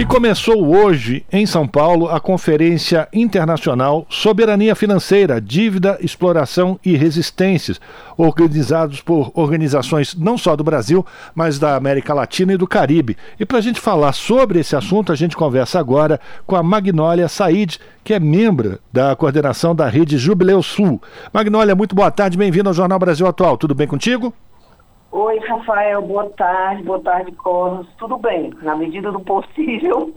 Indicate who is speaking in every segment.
Speaker 1: E começou hoje, em São Paulo, a Conferência Internacional Soberania Financeira, Dívida, Exploração e Resistências, organizados por organizações não só do Brasil, mas da América Latina e do Caribe. E para a gente falar sobre esse assunto, a gente conversa agora com a Magnólia Said, que é membro da coordenação da rede Jubileu Sul. Magnólia, muito boa tarde, bem-vindo ao Jornal Brasil Atual. Tudo bem contigo?
Speaker 2: Oi, Rafael, boa tarde, boa tarde, Cosmos. Tudo bem, na medida do possível.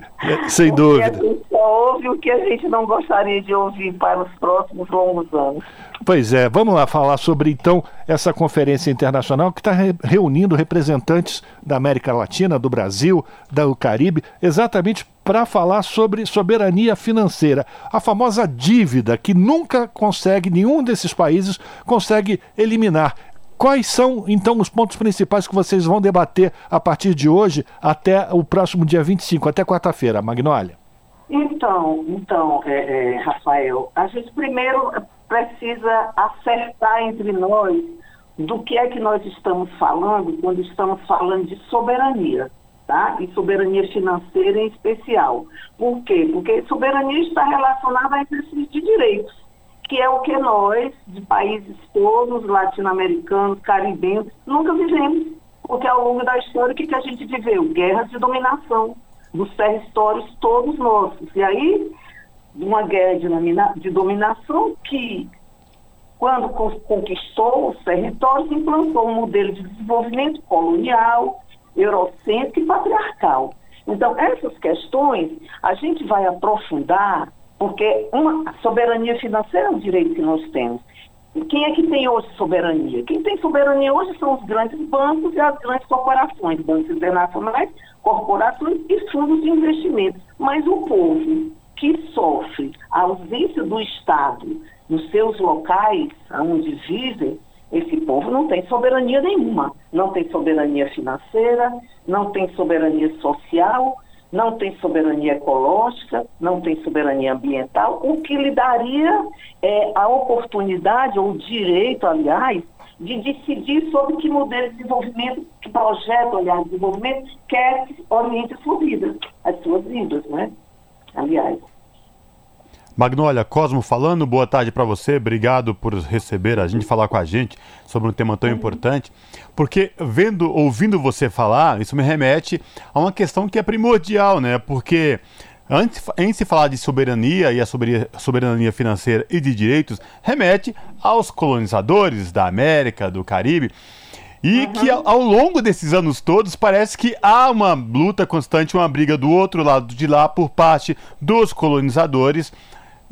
Speaker 1: Sem dúvida.
Speaker 2: A gente só ouve o que a gente não gostaria de ouvir para os próximos longos anos.
Speaker 1: Pois é, vamos lá falar sobre então essa conferência internacional que está re reunindo representantes da América Latina, do Brasil, do Caribe, exatamente para falar sobre soberania financeira, a famosa dívida que nunca consegue, nenhum desses países consegue eliminar. Quais são, então, os pontos principais que vocês vão debater a partir de hoje até o próximo dia 25, até quarta-feira, Magnólia?
Speaker 2: Então, então é, é, Rafael, a gente primeiro precisa acertar entre nós do que é que nós estamos falando quando estamos falando de soberania, tá? E soberania financeira em especial. Por quê? Porque soberania está relacionada a exercício de direitos que é o que nós, de países todos, latino-americanos, caribenhos, nunca vivemos. Porque ao longo da história, o que, que a gente viveu? Guerras de dominação dos territórios todos nossos. E aí, uma guerra de, de dominação que, quando conquistou os territórios, implantou um modelo de desenvolvimento colonial, eurocêntrico e patriarcal. Então, essas questões a gente vai aprofundar porque uma soberania financeira é um direito que nós temos. E quem é que tem hoje soberania? Quem tem soberania hoje são os grandes bancos e as grandes corporações, bancos internacionais, corporações e fundos de investimento. Mas o povo que sofre a ausência do Estado nos seus locais onde vivem, esse povo não tem soberania nenhuma. Não tem soberania financeira, não tem soberania social, não tem soberania ecológica, não tem soberania ambiental, o que lhe daria é, a oportunidade, ou o direito, aliás, de decidir sobre que modelo de desenvolvimento, que projeto, aliás, de desenvolvimento quer que oriente a sua vida, as suas vidas, né? Aliás.
Speaker 1: Magnólia, Cosmo falando, boa tarde para você, obrigado por receber a gente, falar com a gente sobre um tema tão uhum. importante, porque vendo, ouvindo você falar, isso me remete a uma questão que é primordial, né? Porque antes, em se falar de soberania e a soberania, financeira e de direitos, remete aos colonizadores da América, do Caribe, e uhum. que ao, ao, longo desses anos todos parece que há uma luta constante, uma briga do outro lado de lá por parte dos colonizadores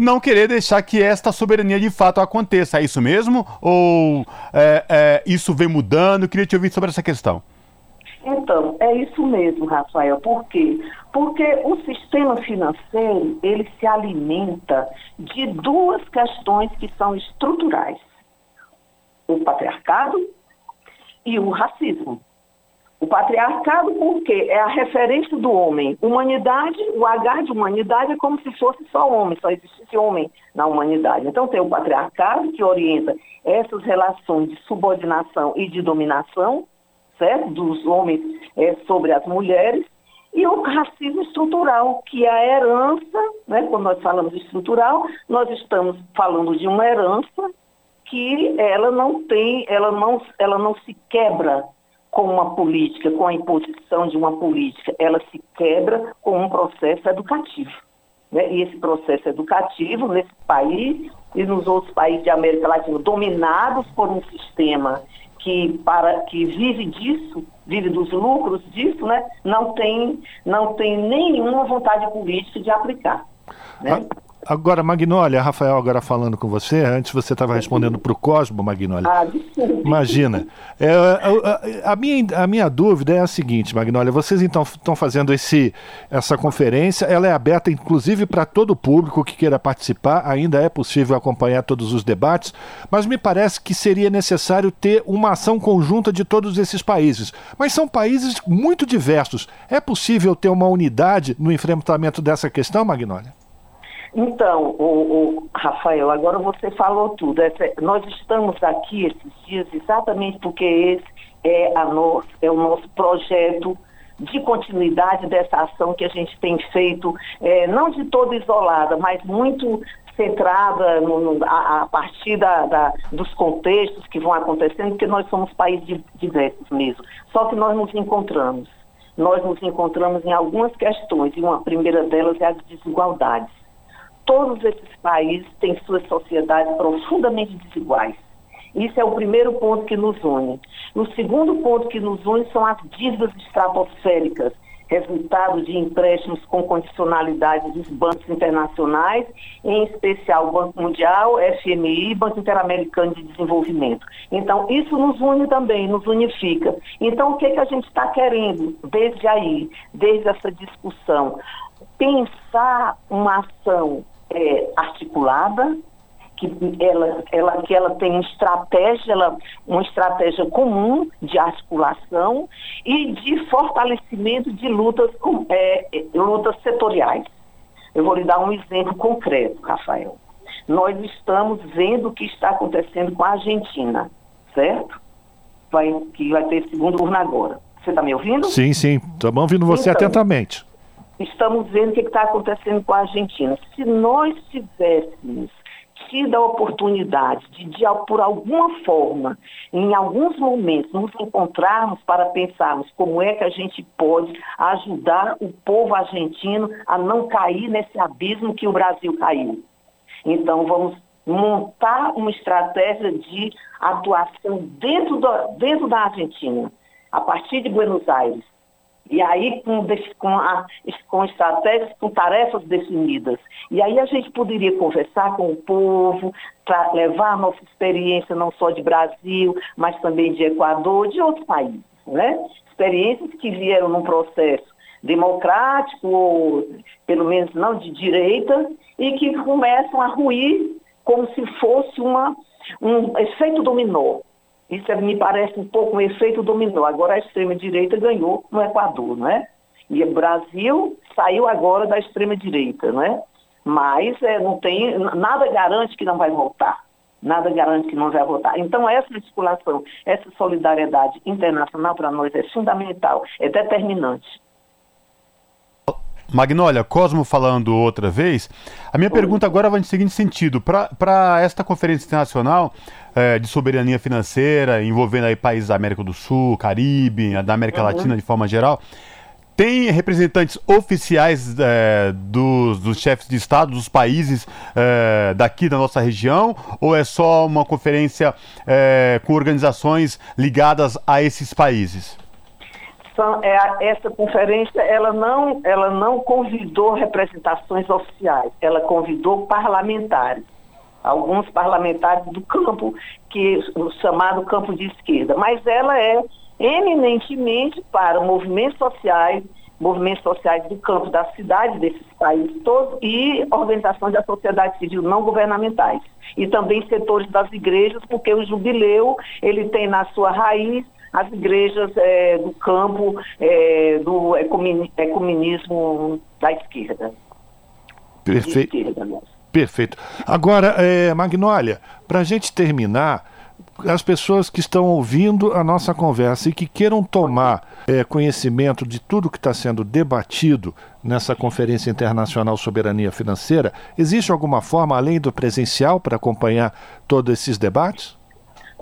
Speaker 1: não querer deixar que esta soberania de fato aconteça. É isso mesmo? Ou é, é, isso vem mudando? Eu queria te ouvir sobre essa questão.
Speaker 2: Então, é isso mesmo, Rafael. Por quê? Porque o sistema financeiro, ele se alimenta de duas questões que são estruturais. O patriarcado e o racismo. O patriarcado, por quê? É a referência do homem. Humanidade, o H de humanidade é como se fosse só homem, só existisse homem na humanidade. Então tem o patriarcado que orienta essas relações de subordinação e de dominação, certo? Dos homens é, sobre as mulheres. E o racismo estrutural, que é a herança, né? quando nós falamos estrutural, nós estamos falando de uma herança que ela não tem, ela não, ela não se quebra com uma política, com a imposição de uma política, ela se quebra com um processo educativo. Né? E esse processo educativo, nesse país e nos outros países de América Latina, dominados por um sistema que, para, que vive disso, vive dos lucros disso, né? não, tem, não tem nenhuma vontade política de aplicar. Né?
Speaker 1: Agora, Magnólia, Rafael agora falando com você, antes você estava respondendo para o Cosmo, Magnólia. Ah, Imagina. É, a, a, minha, a minha dúvida é a seguinte, Magnólia, vocês então estão fazendo esse, essa conferência, ela é aberta inclusive para todo o público que queira participar, ainda é possível acompanhar todos os debates, mas me parece que seria necessário ter uma ação conjunta de todos esses países. Mas são países muito diversos. É possível ter uma unidade no enfrentamento dessa questão, Magnólia?
Speaker 2: Então, o, o, Rafael, agora você falou tudo. Essa, nós estamos aqui esses dias exatamente porque esse é, a no, é o nosso projeto de continuidade dessa ação que a gente tem feito, é, não de toda isolada, mas muito centrada no, no, a, a, partir da, da, dos contextos que vão acontecendo, porque nós somos países diversos mesmo. Só que nós nos encontramos. Nós nos encontramos em algumas questões, e uma primeira delas é as desigualdades. Todos esses países têm suas sociedades profundamente desiguais. Isso é o primeiro ponto que nos une. O segundo ponto que nos une são as dívidas estratosféricas, resultado de empréstimos com condicionalidade dos bancos internacionais, em especial o Banco Mundial, FMI Banco Interamericano de Desenvolvimento. Então, isso nos une também, nos unifica. Então, o que, que a gente está querendo desde aí, desde essa discussão? Pensar uma ação é, articulada, que ela, ela, que ela tem estratégia, ela, uma estratégia comum de articulação e de fortalecimento de lutas, é, lutas setoriais. Eu vou lhe dar um exemplo concreto, Rafael. Nós estamos vendo o que está acontecendo com a Argentina, certo? Vai, que vai ter segundo turno agora. Você está me ouvindo?
Speaker 1: Sim, sim. Estamos ouvindo você então, atentamente.
Speaker 2: Estamos vendo o que está acontecendo com a Argentina. Se nós tivéssemos tido a oportunidade de, de, por alguma forma, em alguns momentos, nos encontrarmos para pensarmos como é que a gente pode ajudar o povo argentino a não cair nesse abismo que o Brasil caiu. Então, vamos montar uma estratégia de atuação dentro, do, dentro da Argentina, a partir de Buenos Aires, e aí com, com, a, com estratégias, com tarefas definidas. E aí a gente poderia conversar com o povo, para levar a nossa experiência não só de Brasil, mas também de Equador, de outros países. Né? Experiências que vieram num processo democrático, ou pelo menos não de direita, e que começam a ruir como se fosse uma, um efeito dominó. Isso é, me parece um pouco um efeito dominó. Agora a extrema-direita ganhou no Equador, não é? E o Brasil saiu agora da extrema-direita, não é? Mas é, não tem, nada garante que não vai voltar. Nada garante que não vai voltar. Então, essa articulação, essa solidariedade internacional para nós é fundamental, é determinante.
Speaker 3: Magnólia, Cosmo falando outra vez. A minha Oi. pergunta agora vai no seguinte sentido: para esta conferência internacional é, de soberania financeira, envolvendo aí países da América do Sul, Caribe, da América uhum. Latina de forma geral, tem representantes oficiais é, dos, dos, chefes de Estado dos países é, daqui da nossa região ou é só uma conferência é, com organizações ligadas a esses países?
Speaker 2: É, essa conferência ela não, ela não convidou representações oficiais, ela convidou parlamentares, alguns parlamentares do campo, que o chamado campo de esquerda, mas ela é eminentemente para movimentos sociais, movimentos sociais do campo da cidade desses países todos e organizações da sociedade civil não governamentais. E também setores das igrejas, porque o jubileu ele tem na sua raiz as igrejas é, do campo é, do ecumenismo da esquerda.
Speaker 1: Perfeito. Esquerda, Perfeito. Agora, é, Magnólia, para a gente terminar, as pessoas que estão ouvindo a nossa conversa e que queiram tomar é, conhecimento de tudo que está sendo debatido nessa Conferência Internacional Soberania Financeira, existe alguma forma, além do presencial, para acompanhar todos esses debates?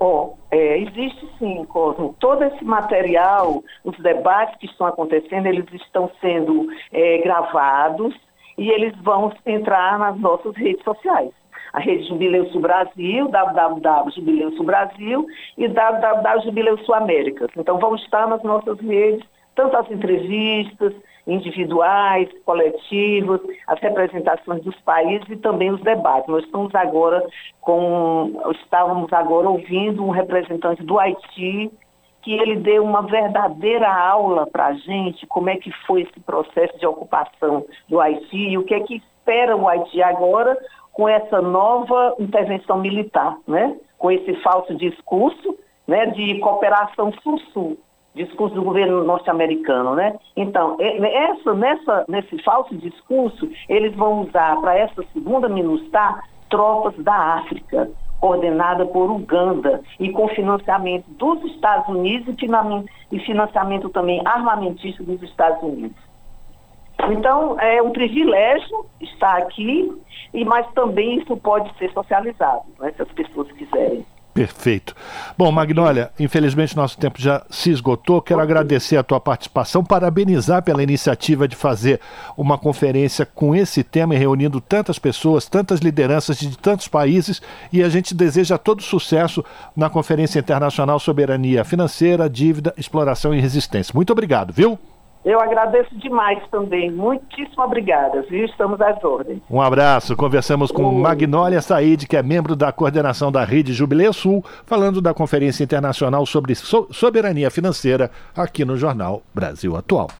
Speaker 2: Oh, é, existe sim, Cosmo. Todo esse material, os debates que estão acontecendo, eles estão sendo é, gravados e eles vão entrar nas nossas redes sociais. A rede Jubileu Sul Brasil, www Sul Brasil e www Sul Américas. Então vão estar nas nossas redes, tanto as entrevistas, individuais, coletivos, as representações dos países e também os debates. Nós estamos agora com, estávamos agora ouvindo um representante do Haiti que ele deu uma verdadeira aula para a gente como é que foi esse processo de ocupação do Haiti e o que é que espera o Haiti agora com essa nova intervenção militar, né? com esse falso discurso né, de cooperação sul-sul discurso do governo norte-americano, né? Então, essa, nessa, nesse falso discurso, eles vão usar para essa segunda MINUSTAH tropas da África, coordenada por Uganda e com financiamento dos Estados Unidos e financiamento também armamentista dos Estados Unidos. Então, é um privilégio estar aqui, e mas também isso pode ser socializado, né, se as pessoas quiserem.
Speaker 1: Perfeito. Bom, Magnólia, infelizmente nosso tempo já se esgotou. Quero agradecer a tua participação, parabenizar pela iniciativa de fazer uma conferência com esse tema e reunindo tantas pessoas, tantas lideranças de tantos países. E a gente deseja todo sucesso na Conferência Internacional Soberania Financeira, Dívida, Exploração e Resistência. Muito obrigado, viu?
Speaker 2: Eu agradeço demais também. Muitíssimo obrigada, viu? Estamos às ordens.
Speaker 1: Um abraço. Conversamos com Magnólia Said, que é membro da coordenação da Rede Jubileia Sul, falando da Conferência Internacional sobre Soberania Financeira aqui no Jornal Brasil Atual.